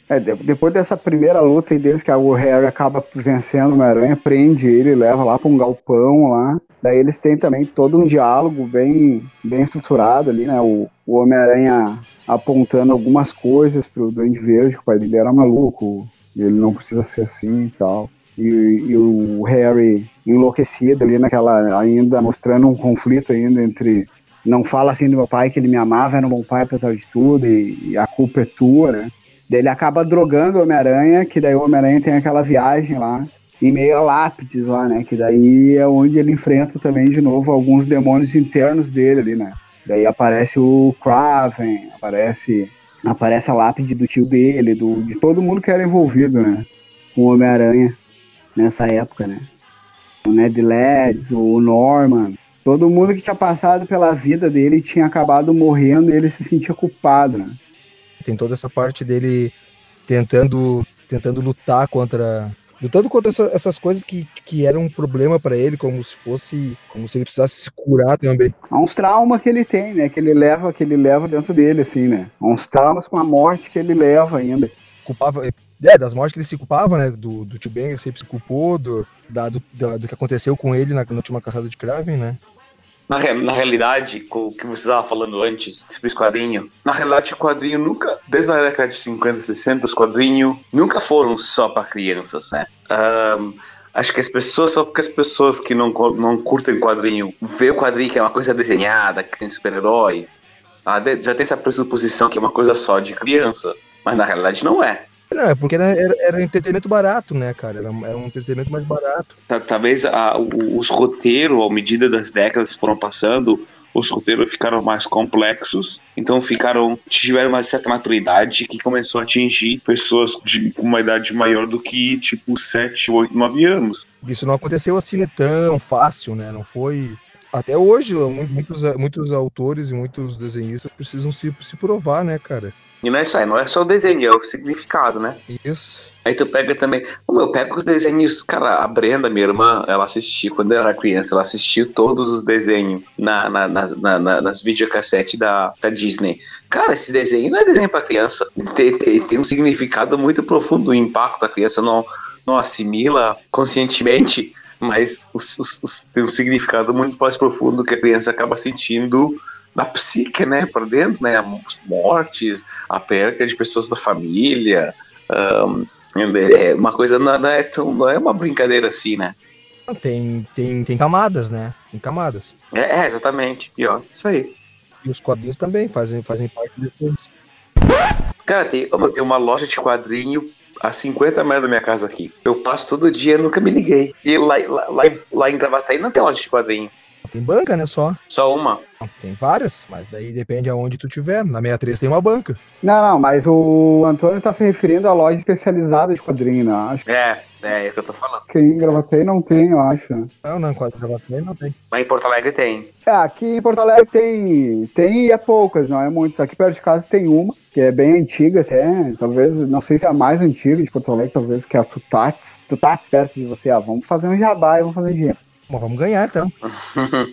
É, depois dessa primeira luta e desde que o Harry acaba vencendo o Homem-Aranha, prende ele, leva lá para um galpão lá. Daí eles têm também todo um diálogo bem, bem estruturado ali, né? O, o Homem-Aranha apontando algumas coisas pro Duende Verde, que o pai dele era maluco, ele não precisa ser assim e tal e, e, o Harry enlouquecido ali naquela ainda mostrando um conflito ainda entre não fala assim do meu pai que ele me amava, era um bom pai apesar de tudo, e, e a culpa é tua, né? Daí ele acaba drogando o Homem-Aranha, que daí o Homem-Aranha tem aquela viagem lá, em meio a lápides lá, né? Que daí é onde ele enfrenta também de novo alguns demônios internos dele ali, né? Daí aparece o Kraven, aparece, aparece a lápide do tio dele, do, de todo mundo que era envolvido, né? Com o Homem-Aranha nessa época, né? O Ned Leeds, o Norman, todo mundo que tinha passado pela vida dele tinha acabado morrendo e ele se sentia culpado, né? Tem toda essa parte dele tentando tentando lutar contra lutando contra essa, essas coisas que, que eram um problema para ele, como se fosse como se ele precisasse se curar também. Há uns traumas que ele tem, né? Que ele leva, que ele leva dentro dele, assim, né? Há uns traumas com a morte que ele leva ainda. Culpava, é, das mortes que ele se culpava, né? Do, do tio ele sempre se culpou, do, da, do, da, do que aconteceu com ele na, na última caçada de Kraven, né? Na, na realidade, o que você estava falando antes sobre os quadrinhos, na realidade o quadrinho nunca, desde a década de 50, 60, os quadrinhos nunca foram só para crianças, né? Ahn, acho que as pessoas, só porque as pessoas que não, não curtem quadrinho, vê o quadrinho que é uma coisa desenhada, que tem super-herói, ah, já tem essa pressuposição que é uma coisa só de criança, mas na realidade não é. Não, é porque era, era, um entretenimento barato, né, cara? Era, era um entretenimento mais barato. Ta- Talvez a- os roteiros, à medida das décadas que foram passando, os roteiros ficaram mais complexos, então ficaram tiveram uma certa maturidade que começou a atingir pessoas de com uma idade maior do que tipo 7, 8, 9 anos. Isso não aconteceu assim né, tão fácil, né? Não foi. Até hoje, mu- muitos, muitos autores e muitos desenhistas precisam se, se provar, né, cara? E não é só, não é só o desenho, é o significado, né? Isso. Aí tu pega também. Como eu pego os desenhos. Cara, a Brenda, minha irmã, ela assistiu, quando eu era criança, ela assistiu todos os desenhos na, na, na, na- na- nas videocassetes da, da Disney. Cara, esse desenho não é desenho pra criança. Tem, tem, tem um significado muito profundo. O impacto a criança não, não assimila conscientemente, mas os- os- os- tem um significado muito mais profundo que a criança acaba sentindo na psique, né? Por dentro, né? As mortes, a perda de pessoas da família. ahn, é uma coisa não, não é tão, não é uma brincadeira assim, né? Tem, tem, tem camadas, né? Tem camadas. É, é, exatamente. Ó, isso aí. E os quadrinhos também fazem, fazem parte disso. Cara, tem, tem uma loja de quadrinho a 50 metros da minha casa aqui. Eu passo todo dia, nunca me liguei. E lá, lá, lá, em- lá em Gravataí não tem loja de quadrinho. Tem banca, né? Só. Só uma. Tem várias, mas daí depende aonde tu tiver. Na 63 tem uma banca. Não, não, mas o Antônio tá se referindo à loja especializada de quadrinho, né? Acho É, é, é o que eu tô falando. que em Gravataí não tem, eu acho. Não, não, quadro também não tem. Mas em Porto Alegre tem. É, aqui em Porto Alegre tem, tem e é poucas, não é muitas. Aqui perto de casa tem uma, que é bem antiga até, talvez, não sei se é a mais antiga de Porto Alegre, talvez, que é a Tutates. Tutates perto de você, ah, vamos fazer um jabá e vamos fazer dinheiro. Bom, vamos ganhar, então.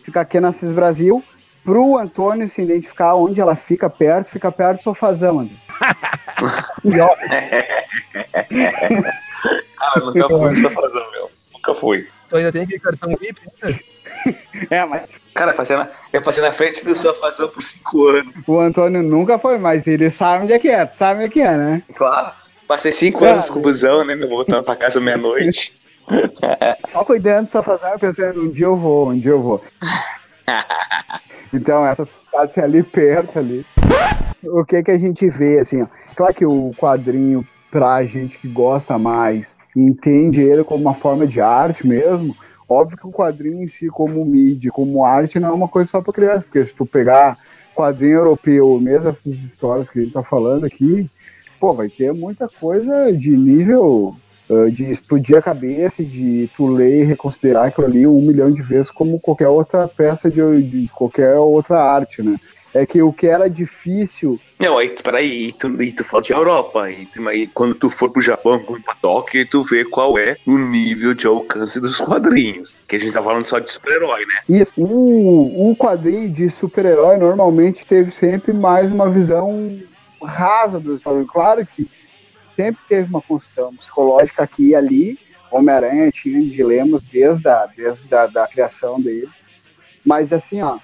Fica aqui na CIS Brasil, pro Antônio se identificar onde ela fica perto, fica perto do sofazão, André. E ó, Cara, nunca fui no sofazão, meu. Nunca fui. tu ainda tem aquele cartão VIP ainda? É, mas Cara, eu passei na, eu passei na frente do sofazão por 5 anos. o Antônio nunca foi, mas ele sabe onde é que é, tu sabe onde é que é, né? Claro. Passei 5 Cara, anos com o busão, né? meu, Voltando pra casa meia-noite. Só cuidando do sofazão, pensando, um dia eu vou, um dia eu vou. Então, essa Tutates é ali perto, ali. O que que a gente vê, assim, ó. Claro que o quadrinho, pra gente que gosta mais, entende ele como uma forma de arte mesmo, óbvio que o quadrinho em si, como mídia, como arte, não é uma coisa só pra criança, porque se tu pegar quadrinho europeu, mesmo essas histórias que a gente tá falando aqui, pô, vai ter muita coisa de nível de explodir a cabeça, e de tu ler e reconsiderar aquilo ali um milhão de vezes como qualquer outra peça de, de qualquer outra arte, né? É que o que era difícil Não, aí, tu- peraí, e tu, e tu fala de Europa, e, tu- aí quando tu for pro Japão, quando pra Tóquio, tu vê qual é o nível de alcance dos quadrinhos. Que a gente tá falando só de super-herói, né? Isso. O, o quadrinho de super-herói normalmente teve sempre mais uma visão rasa da história. Claro que sempre teve uma construção psicológica aqui e ali. Homem-Aranha tinha dilemas desde a, desde a da criação dele. Mas assim, ó,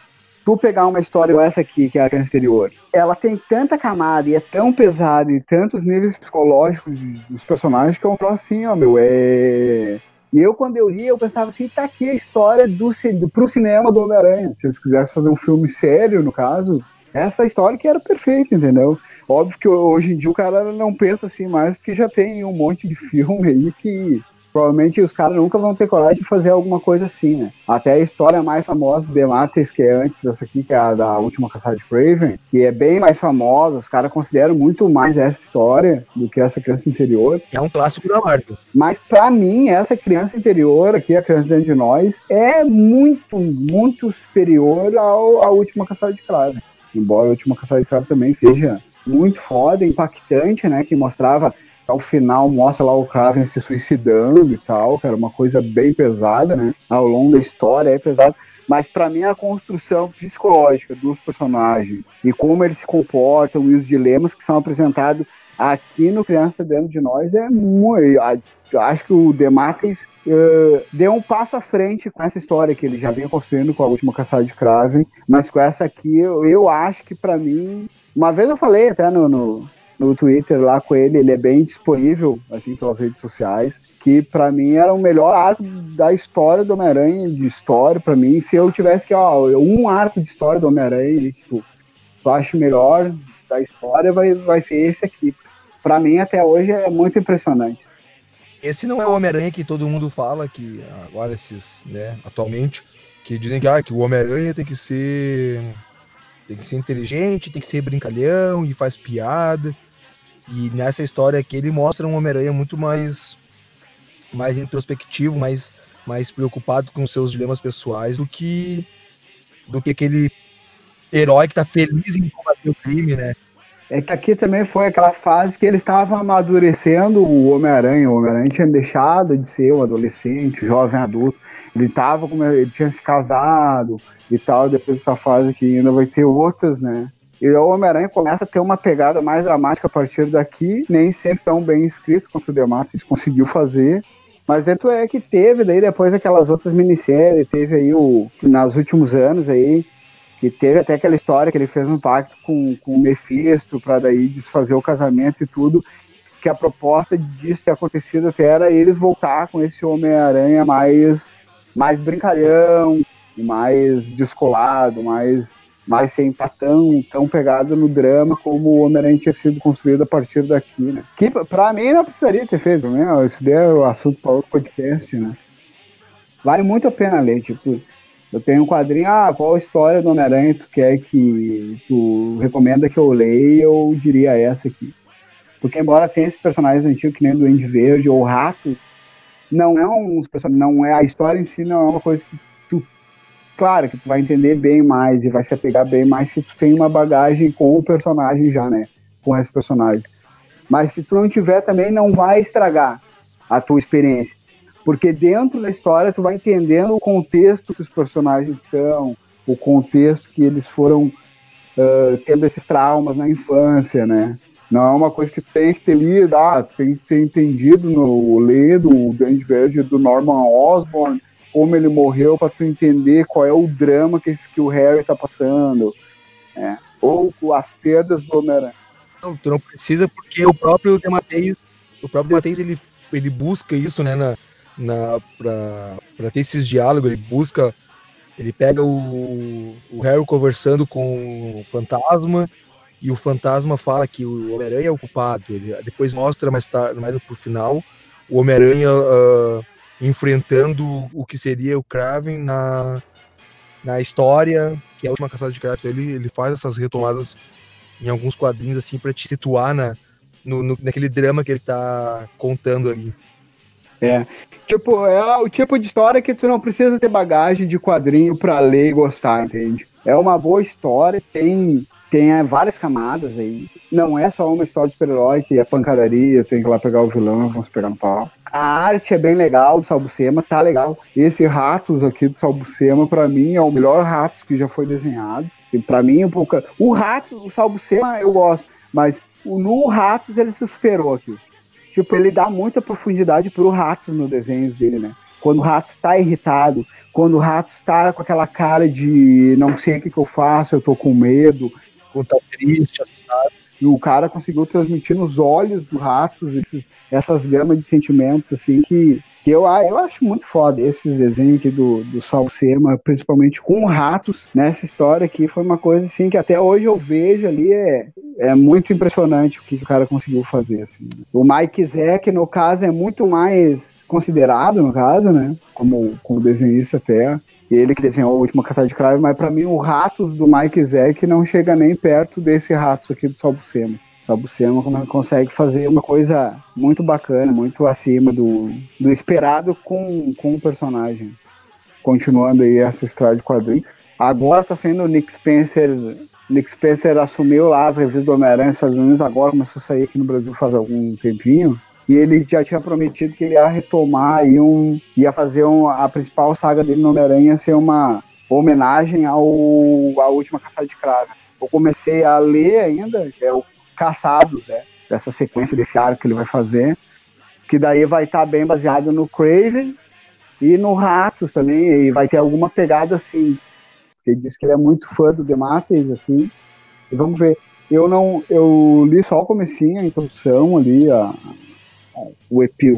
tu pegar uma história igual essa aqui, que é a anterior, ela tem tanta camada e é tão pesada e tantos níveis psicológicos dos personagens que é um troço assim, ó, meu, é E eu, quando eu li, eu pensava assim, tá aqui a história do, do, pro cinema do Homem-Aranha. Se eles quisessem fazer um filme sério, no caso, essa história que era perfeita, entendeu? Óbvio que hoje em dia o cara não pensa assim mais, porque já tem um monte de filme aí que provavelmente os caras nunca vão ter coragem de fazer alguma coisa assim, né? Até a história mais famosa do Demates, que é antes dessa aqui, que é a da última caçada de Craven, que é bem mais famosa, os caras consideram muito mais essa história do que essa criança interior. É um clássico da Marvel. Mas para mim, essa criança interior aqui, a criança dentro de nós, é muito, muito superior ao, à última caçada de Craven. Embora a última caçada de Craven também seja muito foda, impactante, né? Que mostrava ao final mostra lá o Kraven se suicidando e tal, cara, uma coisa bem pesada, né? Ao longo da história é pesado. Mas para mim a construção psicológica dos personagens e como eles se comportam e os dilemas que são apresentados aqui no Criança Dentro de Nós é muito. Acho que o Demates uh, deu um passo à frente com essa história que ele já vinha construindo com a última caçada de Kraven, mas com essa aqui eu, eu acho que para mim. Uma vez eu falei até no, no no Twitter lá com ele, ele é bem disponível, assim, pelas redes sociais, que para mim era o melhor arco da história do Homem-Aranha, de história, para mim, se eu tivesse que, ó, um arco de história do Homem-Aranha, tipo, eu acho melhor da história, vai, vai ser esse aqui. Para mim, até hoje, é muito impressionante. Esse não é o Homem-Aranha que todo mundo fala, que agora esses, né, atualmente, que dizem que, ah, que o Homem-Aranha tem que ser tem que ser inteligente, tem que ser brincalhão e faz piada. E nessa história aqui ele mostra um Homem-Aranha muito mais, mais introspectivo, mais, mais preocupado com seus dilemas pessoais do que, do que aquele herói que tá feliz em combater o crime, né? É que aqui também foi aquela fase que ele estava amadurecendo o Homem-Aranha. O Homem-Aranha tinha deixado de ser um adolescente, jovem adulto. Ele tava ele tinha se casado e tal. Depois dessa fase que ainda vai ter outras, né? E o Homem-Aranha começa a ter uma pegada mais dramática a partir daqui, nem sempre tão bem escrito quanto o Dematis conseguiu fazer. Mas dentro é que teve daí depois aquelas outras minisséries, teve aí o nos últimos anos aí que teve até aquela história que ele fez um pacto com, com o Mephisto para daí desfazer o casamento e tudo, que a proposta disso ter acontecido até era eles voltar com esse Homem-Aranha mais mais brincalhão, mais descolado, mais mas sem estar tão, tão pegado no drama como o Homem-Aranha tinha sido construído a partir daqui, né? Que pra mim não precisaria ter feito, né? Isso daí é o assunto para outro podcast, né? Vale muito a pena ler, tipo, eu tenho um quadrinho, ah, qual história do Homem-Aranha tu quer que tu recomenda que eu leia, eu diria essa aqui. Porque embora tenha esses personagens antigos que nem o Duende Verde ou Ratos, não é um não é a história em si não é uma coisa que claro que tu vai entender bem mais e vai se apegar bem mais se tu tem uma bagagem com o personagem já, né? Com esse personagem. Mas se tu não tiver também, não vai estragar a tua experiência. Porque dentro da história tu vai entendendo o contexto que os personagens estão, o contexto que eles foram uh, tendo esses traumas na infância, né? Não é uma coisa que tu tem que ter lido, ah, tu tem que ter entendido no ler do Dandy Verde do Norman Osborn, como ele morreu para tu entender qual é o drama que, esse, que o Harry tá passando. É. Ou as perdas do Homem-Aranha. Não, tu não precisa porque o próprio Demateis, o próprio Demateis, ele, ele busca isso, né, na, pra ter esses diálogos, ele busca, ele pega o, o Harry conversando com o fantasma, e o fantasma fala que o Homem-Aranha é o culpado, ele depois mostra mais tarde, mais pro final, o Homem-Aranha uh, enfrentando o que seria o Kraven na, na história, que é a última caçada de Kraven. Ele, ele faz essas retomadas em alguns quadrinhos assim para te situar na, no, no, naquele drama que ele tá contando ali. É. Tipo, é o tipo de história que tu não precisa ter bagagem de quadrinho para ler e gostar, entende? É uma boa história, tem tem é, várias camadas aí. Não é só uma história de super-herói que é pancadaria, tem que ir lá pegar o vilão, vamos pegar no pau. A arte é bem legal do Salbucema, tá legal. Esse Ratos aqui do Salbucema, para mim, é o melhor Ratos que já foi desenhado. Para mim, um pouco... o Ratos, o Salbucema eu gosto, mas no Ratos ele se superou aqui. Tipo, ele dá muita profundidade pro Ratos no desenhos dele, né? Quando o Ratos está irritado, quando o Ratos está com aquela cara de não sei o que, que eu faço, eu tô com medo, quando tá triste, assustado. E o cara conseguiu transmitir nos olhos do Ratos esses, essas gamas de sentimentos, assim, que, que eu, ah, eu acho muito foda. Esses desenhos aqui do, do Salsema, principalmente com Ratos, nessa história aqui, foi uma coisa, assim, que até hoje eu vejo ali, é, é muito impressionante o que o cara conseguiu fazer, assim. O Mike Zeck, no caso, é muito mais considerado, no caso, né, como, como desenhista até, ele que desenhou a última caçada de cravo, mas para mim o Ratos do Mike Zeck não chega nem perto desse Ratos aqui do Salbucema. Salbucema consegue fazer uma coisa muito bacana, muito acima do, do esperado com, com o personagem. Continuando aí essa história de quadrinho. Agora tá sendo o Nick Spencer. Nick Spencer assumiu lá as revistas do Homem-Aranha nos Estados Unidos, agora começou a sair aqui no Brasil faz algum tempinho. E ele já tinha prometido que ele ia retomar e um, ia fazer um, a principal saga dele no Homem-Aranha ser uma homenagem ao a última caçada de cravo. Eu comecei a ler ainda, é o Caçados, né? Dessa sequência desse arco que ele vai fazer, que daí vai estar tá bem baseado no Craven e no Ratos também, e vai ter alguma pegada assim. Ele disse que ele é muito fã do Demates, assim. E vamos ver. Eu não, eu li só o comecinho, a introdução ali, a, o epi,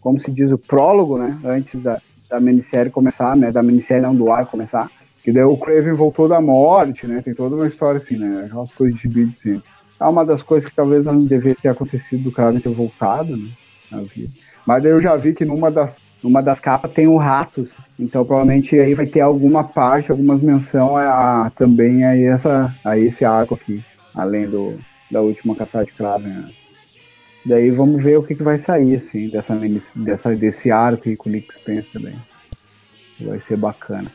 como se diz, o prólogo, né? Antes da, da minissérie começar, né? Da minissérie não do ar começar. Que daí o Craven voltou da morte, né? Tem toda uma história assim, né? Aquelas coisas de beat assim. É uma das coisas que talvez não devesse ter acontecido do Craven ter voltado, né? Na vida. Mas daí eu já vi que numa das, numa das capas tem o Ratos. Então provavelmente aí vai ter alguma parte, algumas menção a, a também a, essa, a esse arco aqui. Além do, da última caçada de Craven, né? Daí vamos ver o que, que vai sair, assim, dessa, dessa, desse arco aí com o Nick Spence também. Vai ser bacana.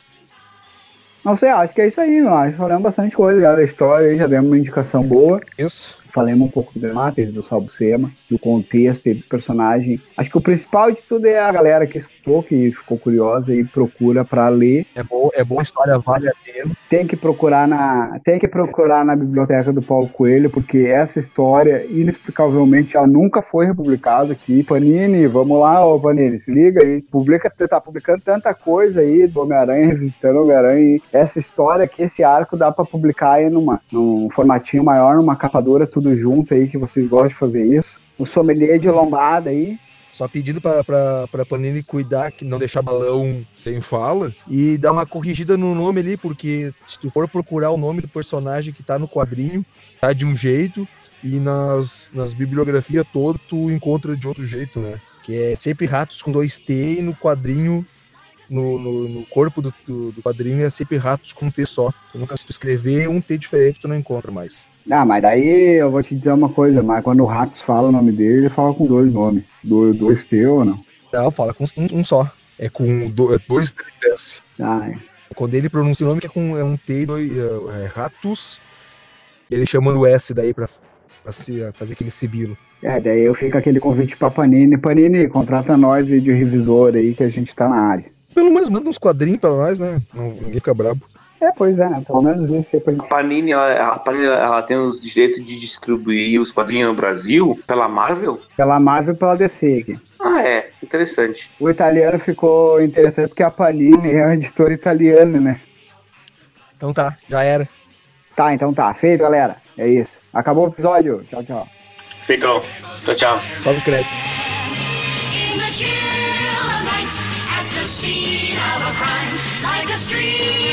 Não sei, acho que é isso aí, que falamos bastante coisa já da história, já demos uma indicação boa. Isso falemos um pouco do Demates, do Salvo Sema, do contexto e dos personagens. Acho que o principal de tudo é a galera que escutou, que ficou curiosa e procura para ler. É boa, é boa história, vale a pena. Tem que procurar na, tem que procurar na biblioteca do Paulo Coelho, porque essa história inexplicavelmente ela nunca foi republicada aqui. Panini, vamos lá, ô Panini, se liga aí. Publica, tá publicando tanta coisa aí do Homem-Aranha, revisitando o Homem-Aranha. Essa história aqui, esse arco dá para publicar aí numa, num formatinho maior, numa capa dura, tudo tudo junto aí, que vocês gostam de fazer isso. O sommelier de lombada aí. Só pedindo para Panini cuidar, que não deixar balão sem fala. E dar uma corrigida no nome ali, porque se tu for procurar o nome do personagem que tá no quadrinho, tá de um jeito, e nas, nas bibliografias todas tu encontra de outro jeito, né? Que é sempre ratos com dois T e no quadrinho no, no, no, corpo do, do, do, quadrinho é sempre ratos com um T só. Tu nunca se tu escrever um T diferente, tu não encontra mais. Ah, mas daí eu vou te dizer uma coisa, mas quando o Ratos fala o nome dele, ele fala com dois nomes. Do, dois T ou não? Não, fala com um, um só. É com do, é dois T's. Ah, é. Quando ele pronuncia o nome, é com é um T e dois. É, é Ratos. Ele chama o S daí pra, pra se, fazer aquele sibilo. É, daí eu fico aquele convite pra Panini. Panini, contrata nós aí de revisor aí que a gente tá na área. Pelo menos manda uns quadrinhos pra nós, né? Não, ninguém fica brabo. É, pois é, pelo menos isso. É a Panini, ela, a Panini, ela tem os direitos de distribuir os quadrinhos no Brasil pela Marvel? Pela Marvel e pela DC aqui. Ah, é. Interessante. O italiano ficou interessante porque a Panini é uma editora italiana, né? Então tá, já era. Tá, então tá. Feito, galera. É isso. Acabou o episódio. Tchau, tchau. Feito. Tchau, tchau. Salve os créditos. he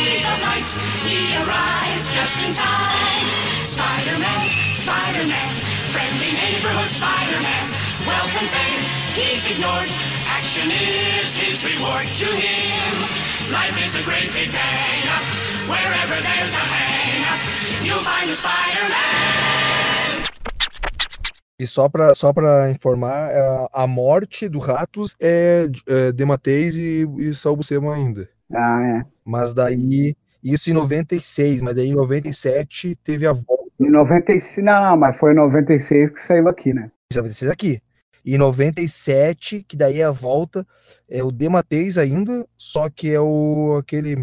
arrives just in time. Spider-Man, Spider-Man, friendly neighborhood Spider-Man. And fame, he's ignored. Action is his reward to him. Life is a great big bang. Wherever there's a hang, you'll find a Spider-Man. E só para só pra informar, é, a morte do Ratos é, é Demateis e, e Salbucema ainda. Ah, é. Mas daí isso em 96, mas aí em 97 teve a volta. Em 96, não, mas foi em 96 que saiu aqui, né? 96 aqui. E em 97, que daí é a volta, é o Dematês ainda, só que é o aquele.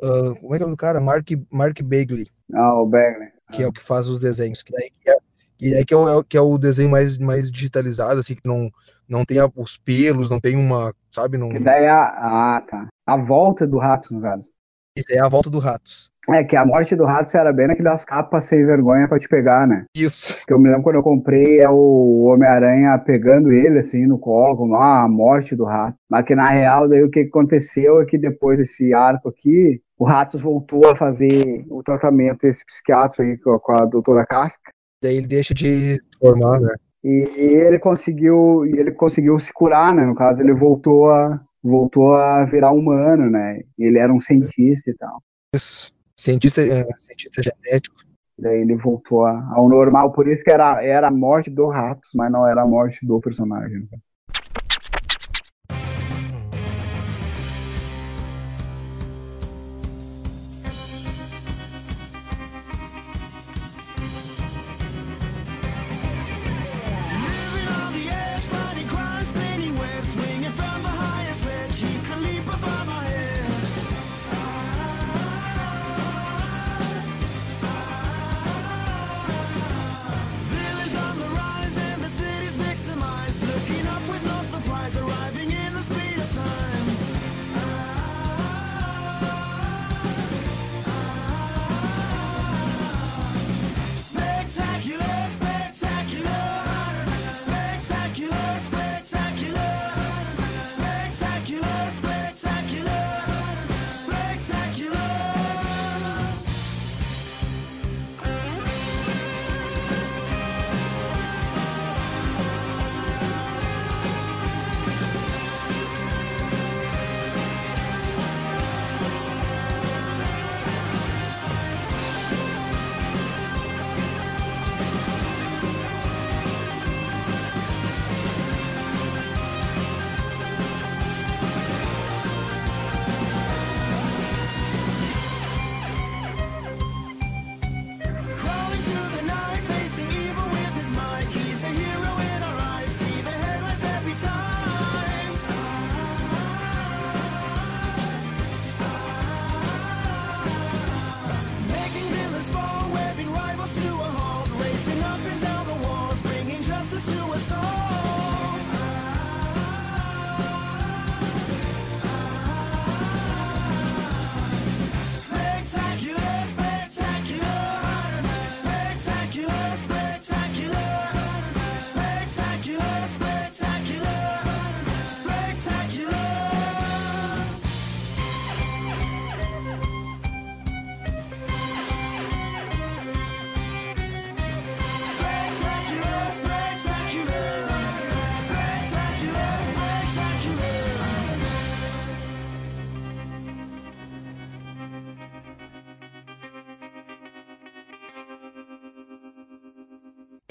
Uh, como é que é o nome do cara? Mark, Mark Bagley. Ah, o Bagley. Que é o que faz os desenhos. Que daí é, que é, que é, o, que é o desenho mais, mais digitalizado, assim, que não, não tem os pelos, não tem uma. Sabe? Não... Que daí é a. Ah, tá. A volta do rato, no caso. Isso é a volta do Ratos. É, que a morte do Ratos era bem naquelas capas sem vergonha pra te pegar, né? Isso. Que eu me lembro quando eu comprei é o Homem-Aranha pegando ele assim no colo, como ah, a morte do rato. Mas que na real, daí o que aconteceu é que depois desse arco aqui, o Ratos voltou a fazer o tratamento esse psiquiatra aí com a, doutora Kafka. Daí ele deixa de formar, né? E, ele conseguiu, e ele conseguiu se curar, né? No caso, ele voltou a voltou a virar humano, né? Ele era um cientista e tal. Isso. Cientista, é, cientista genético. Daí ele voltou ao normal, por isso que era, era a morte do Ratos, mas não era a morte do personagem. né?